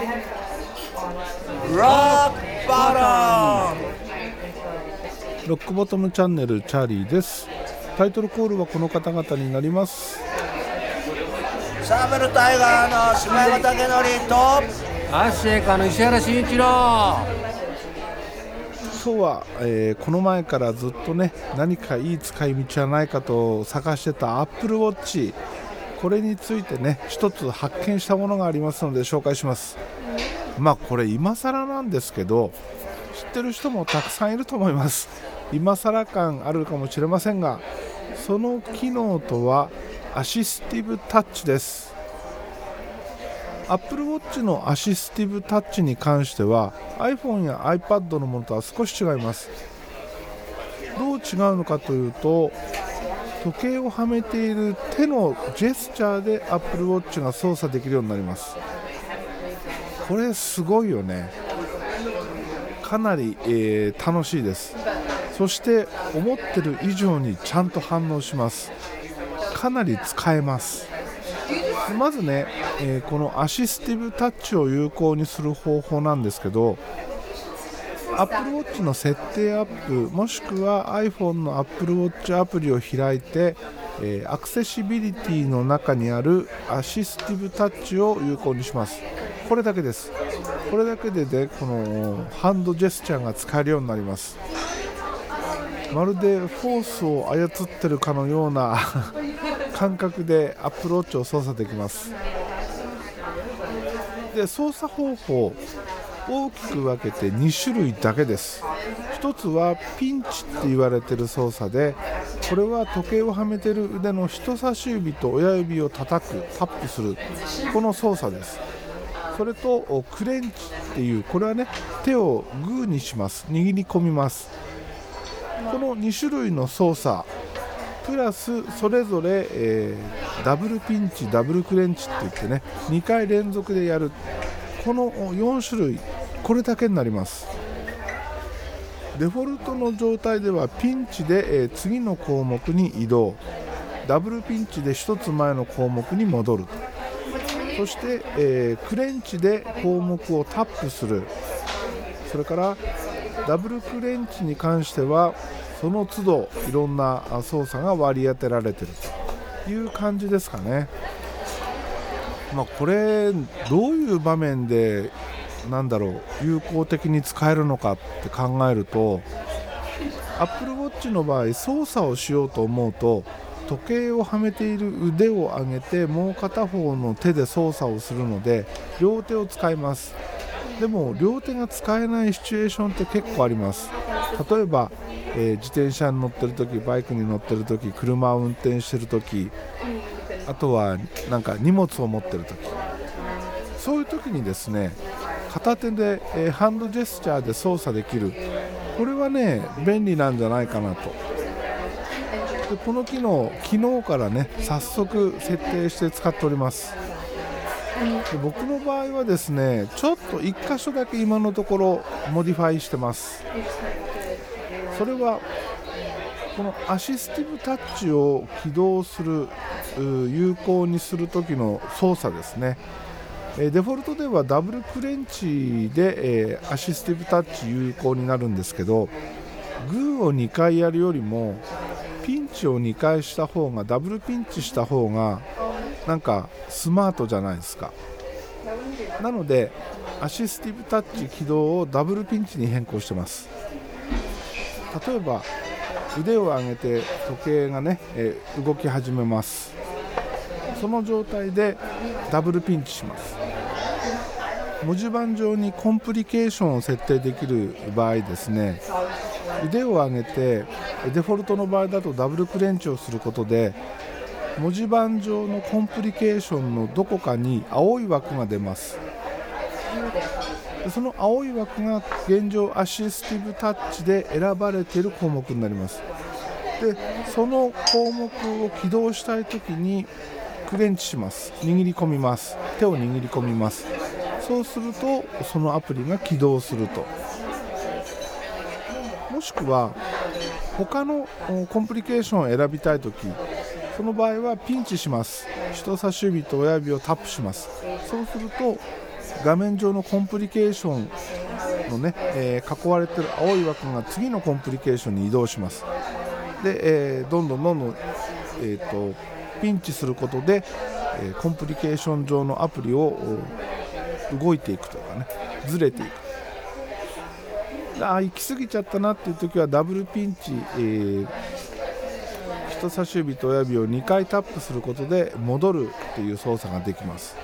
Rock bottom! ロックボトムチャンネルチャーリーです。タイトルコールはこの方々になります。サーベルタイガーの島山武則とアッシェイカの石原慎一郎。今日は、えーこの前からずっとね何かいい使い道はないかと探してた Apple Watch これについてね一つ発見したものがありますので紹介します。まあこれ今更なんですけど知ってる人もたくさんいると思います。今更感あるかもしれませんがその機能とはアシスティブタッチです。Apple Watch のアシスティブタッチに関しては iPhone や iPad のものとは少し違います。どう違うのかというと時計をはめている手のジェスチャーで Apple Watch が操作できるようになります。これすごいよね。かなり、えー楽しいです。そして思ってる以上にちゃんと反応します。かなり使えます。まずね、えーこのアシスティブタッチを有効にする方法なんですけど Apple Watch の設定アップもしくは iPhone の Apple Watch アプリを開いて、えーアクセシビリティの中にあるアシスティブタッチを有効にします。これだけです。これだけででこのハンドジェスチャーが使えるようになります。まるでフォースを操ってるかのような 感覚でアップローチを操作できます。で操作方法。大きく分けて2種類だけです。1つはピンチって言われてる操作でこれは時計をはめてる腕の人差し指と親指を叩くタップするこの操作です。それとクレンチっていうこれはね手をグーにします。握り込みます。この2種類の操作プラスそれぞれ、えーダブルピンチダブルクレンチって言ってね2回連続でやる。この4種類これだけになります。デフォルトの状態ではピンチで、え次の項目に移動。ダブルピンチで1つ前の項目に戻る。そして、えクレンチで項目をタップする。それからダブルクレンチに関してはその都度いろんな操作が割り当てられているという感じですかね。まあ、これどういう場面でなんだろう有効的に使えるのかって考えると Apple Watch の場合操作をしようと思うと時計をはめている腕を上げてもう片方の手で操作をするので両手を使います。でも両手が使えないシチュエーションって結構あります。例えば、えー自転車に乗ってる時バイクに乗ってる時車を運転してる時あとはなんか荷物を持ってる時。そういう時にですね片手で、えハンドジェスチャーで操作できる。これはね便利なんじゃないかなと。でこの機能昨日からね早速設定して使っております。で僕の場合はですねちょっと1箇所だけ今のところ modify してます。それはこのアシスティブタッチを起動する有効にする時の操作ですね。デフォルトではダブルクレンチで、アシスティブタッチ有効になるんですけどグーを2回やるよりもピンチを2回した方がダブルピンチした方がなんかスマートじゃないですか。なのでアシスティブタッチ起動をダブルピンチに変更してます。例えば腕を上げて時計がね、えー動き始めます。その状態でダブルピンチします。文字盤上にコンプリケーションを設定できる場合ですね腕を上げてデフォルトの場合だとダブルクレンチをすることで文字盤上のコンプリケーションのどこかに青い枠が出ます。その青い枠が現状アシスティブタッチで選ばれている項目になります。でその項目を起動したい時にクレンチします。握り込みます。手を握り込みます。そうするとそのアプリが起動すると。もしくは他のコンプリケーションを選びたい時その場合はピンチします。人差し指と親指をタップします。そうすると画面上のコンプリケーションのね、えー囲われてる青い枠が次のコンプリケーションに移動します。で、えーどんどんどんどん、えー、とピンチすることで、えコンプリケーション上のアプリを動いていくというかねずれていく。あー行き過ぎちゃったなっていう時はダブルピンチ、えー人差し指と親指を2回タップすることで戻るっていう操作ができます。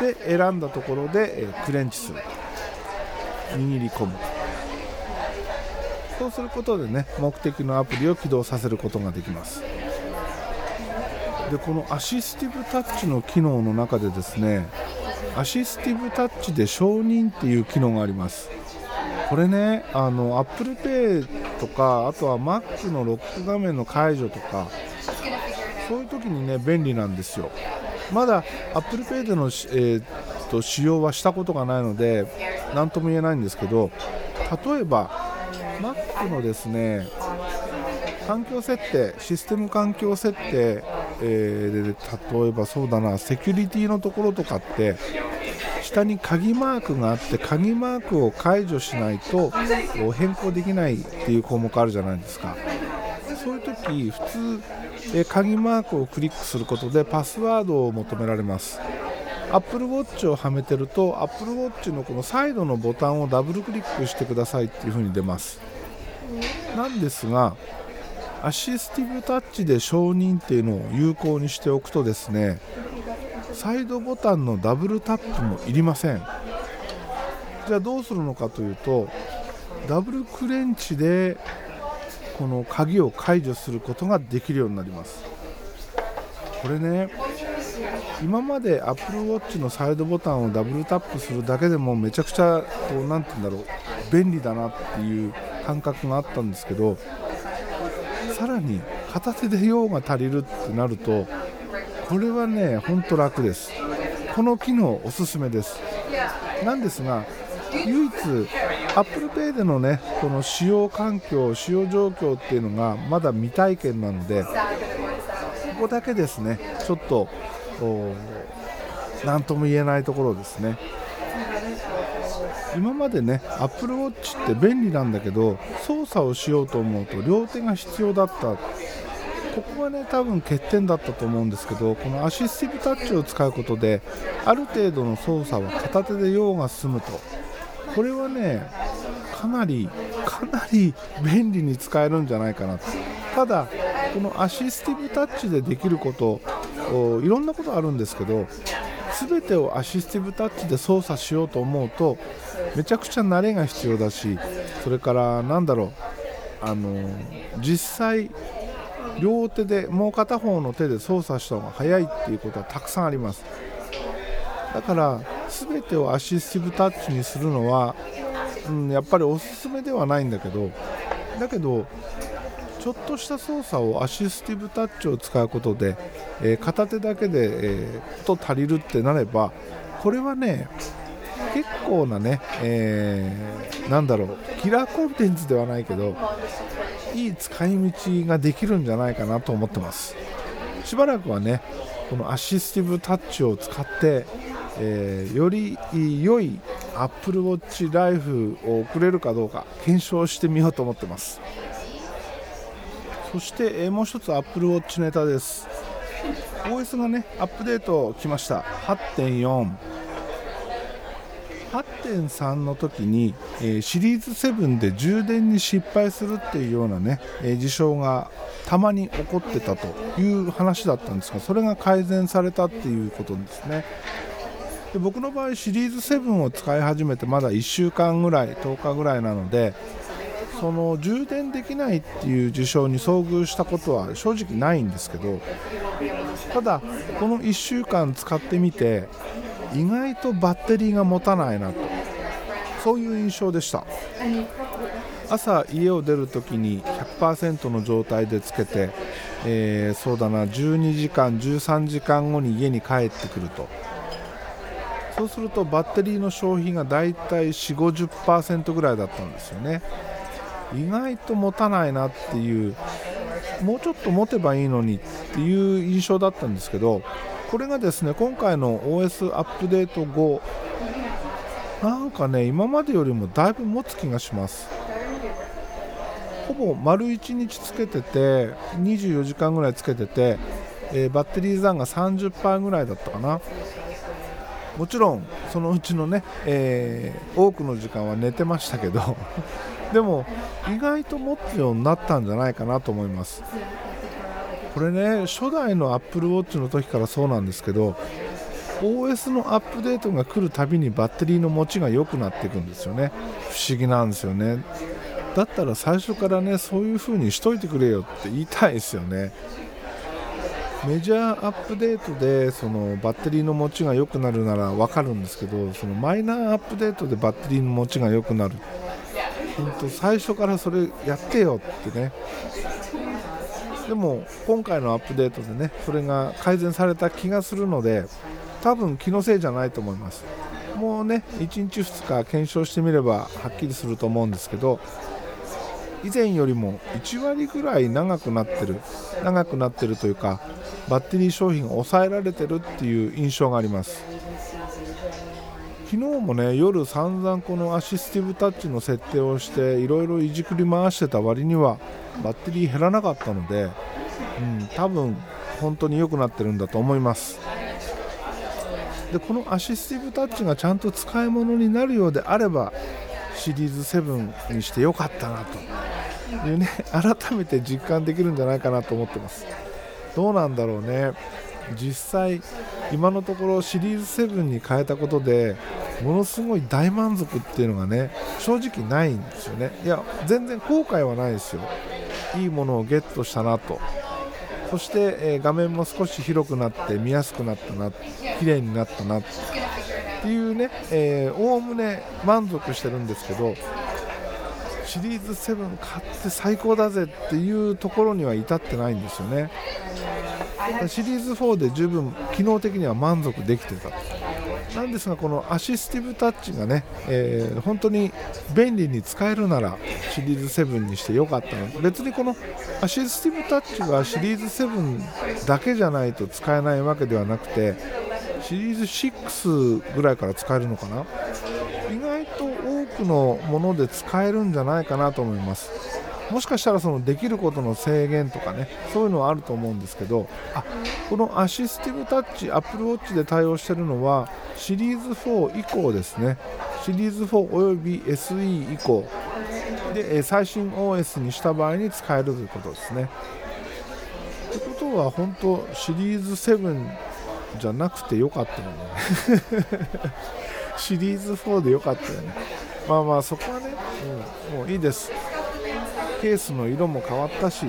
で選んだところで、えクレンチする握り込む。そうすることでね目的のアプリを起動させることができます。でこのアシスティブタッチの機能の中でですねアシスティブタッチで承認っていう機能があります。これねあの ApplePay とかあとは Mac のロック画面の解除とかそういう時にね便利なんですよ。まだ ApplePay での、えーと使用はしたことがないので何とも言えないんですけど例えば Mac のですね環境設定システム環境設定、えーで例えばそうだなセキュリティのところとかって下に鍵マークがあって鍵マークを解除しないと変更できないっていう項目あるじゃないですか。そういう時普通、え鍵マークをクリックすることでパスワードを求められます。Apple Watch をはめてると Apple Watch のこのサイドのボタンをダブルクリックしてくださいっていう風に出ます。なんですがアシスティブタッチで承認っていうのを有効にしておくとですねサイドボタンのダブルタップもいりません。じゃあどうするのかというとダブルクレンチでこの鍵を解除することができるようになります。これね今まで Apple Watch のサイドボタンをダブルタップするだけでもめちゃくちゃこうなんて言うんだろう便利だなっていう感覚があったんですけどさらに片手で用が足りるってなるとこれはねほんと楽です。この機能おすすめです。なんですが唯一 ApplePay でのねこの使用環境使用状況っていうのがまだ未体験なのでここだけですねちょっと何とも言えないところですね。今までね Apple Watch って便利なんだけど操作をしようと思うと両手が必要だった。ここがね多分欠点だったと思うんですけどこのアシスティブタッチを使うことである程度の操作は片手で用が済むと。これはねかなりかなり便利に使えるんじゃないかなと。ただこのアシスティブタッチでできることいろんなことあるんですけど全てをアシスティブタッチで操作しようと思うとめちゃくちゃ慣れが必要だしそれからなんだろうあの実際両手でもう片方の手で操作した方が早いっていうことはたくさんあります。だから全てをアシスティブタッチにするのは、うん、やっぱりおすすめではないんだけどだけどちょっとした操作をアシスティブタッチを使うことで、えー片手だけで、えーと足りるってなればこれはね結構なね、えーなんだろうキラーコンテンツではないけどいい使い道ができるんじゃないかなと思ってます。しばらくはねこのアシスティブタッチを使って、えーより良い Apple Watch Life を送れるかどうか検証してみようと思ってます。そして、えもう一つ Apple Watch ネタです。OS がねアップデート来ました。8.4 8.3の時に、えーシリーズ7で充電に失敗するっていうようなね、え事象がたまに起こってたという話だったんですがそれが改善されたっていうことですね。で僕の場合シリーズ7を使い始めてまだ1週間ぐらい10日ぐらいなのでその充電できないっていう事象に遭遇したことは正直ないんですけどただこの1週間使ってみて意外とバッテリーが持たないなとそういう印象でした。朝家を出るときに100%の状態でつけて、えーそうだな12時間13時間後に家に帰ってくると。そうするとバッテリーの消費がだいたい4 5 0ぐらいだったんですよね。意外と持たないなっていうもうちょっと持てばいいのにっていう印象だったんですけどこれがですね今回の OS アップデート後なんかね今までよりもだいぶ持つ気がします。ほぼ丸1日つけてて24時間ぐらいつけてて、えーバッテリー残が30%ぐらいだったかな。もちろんそのうちのね、えー多くの時間は寝てましたけど でも意外と持つようになったんじゃないかなと思います。これね初代の AppleWatch の時からそうなんですけど OS のアップデートが来るたびにバッテリーの持ちが良くなっていくんですよね。不思議なんですよね。だったら最初からねそういう風にしといてくれよって言いたいですよね。メジャーアップデートでそのバッテリーの持ちが良くなるなら分かるんですけどそのマイナーアップデートでバッテリーの持ちが良くなる。本当最初からそれやってよってね。でも今回のアップデートでねそれが改善された気がするので多分気のせいじゃないと思います。もうね1日2日検証してみればはっきりすると思うんですけど以前よりも1割ぐらい長くなってる長くなってるというかバッテリー商品が抑えられてるっていう印象があります。昨日もね夜散々このアシスティブタッチの設定をしていろいろいじくり回してた割にはバッテリー減らなかったので、うん、多分本当に良くなってるんだと思います。でこのアシスティブタッチがちゃんと使い物になるようであればシリーズ7にしてよかったなと。いうね 改めて実感できるんじゃないかなと思ってます。どうなんだろうね。実際今のところシリーズ7に変えたことでものすごい大満足っていうのがね正直ないんですよね。いや全然後悔はないですよ。いいものをゲットしたなと。そして、え画面も少し広くなって見やすくなったな綺麗になったなっていうねおおむね満足してるんですけどシリーズ7買って最高だぜっていうところには至ってないんですよね。シリーズ4で十分機能的には満足できてた。なんですがこのアシスティブタッチがね、えー本当に便利に使えるならシリーズ7にしてよかったの。別にこのアシスティブタッチがシリーズ7だけじゃないと使えないわけではなくてシリーズ6ぐらいから使えるのかな？意外と多くのもので使えるんじゃないかなと思います。もしかしたらそのできることの制限とかねそういうのはあると思うんですけどあこのアシスティブタッチ Apple Watch で対応しているのはシリーズ4以降ですね。シリーズ4および SE 以降。で最新 OS にした場合に使えるということですね。ってことは本当シリーズ7じゃなくてよかったよね。シリーズ4でよかったよね。まあまあそこはね、うんもういいです。ケースの色も変わったし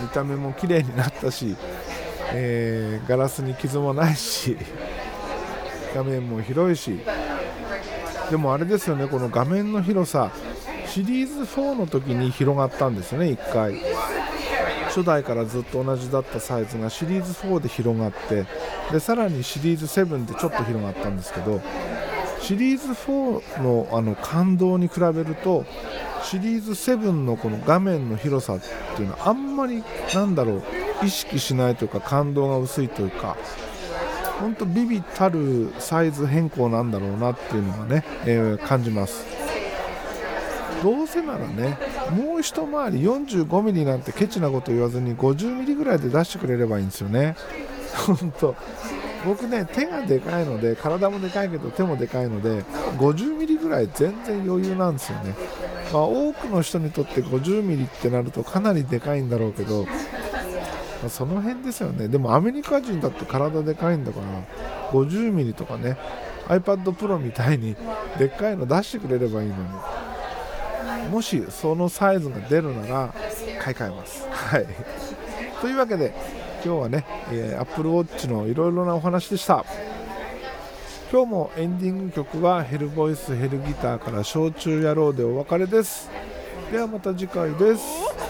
見た目も綺麗になったし、えーガラスに傷もないし画面も広いし。でもあれですよねこの画面の広さシリーズ4の時に広がったんですよね1回。初代からずっと同じだったサイズがシリーズ4で広がってでさらにシリーズ7でちょっと広がったんですけどシリーズ4のあの感動に比べるとシリーズ7のこの画面の広さっていうのはあんまりなんだろう意識しないというか感動が薄いというか本当ビビたるサイズ変更なんだろうなっていうのがね、えー感じます。どうせならねもう一回り 45mm なんてケチなこと言わずに 50mm ぐらいで出してくれればいいんですよね。本当。僕ね手がでかいので体もでかいけど手もでかいので 50mm ぐらい全然余裕なんですよね、まあ、多くの人にとって 50mm ってなるとかなりでかいんだろうけど、まあその辺ですよね。でもアメリカ人だって体でかいんだから 50mm とかね iPad Pro みたいにでっかいの出してくれればいいのに。もしそのサイズが出るなら買い替えます。はい、というわけで今日はね、えー、Apple Watch のいろいろなお話でした。今日もエンディング曲はヘルボイスヘルギターから焼酎野郎でお別れです。ではまた次回です。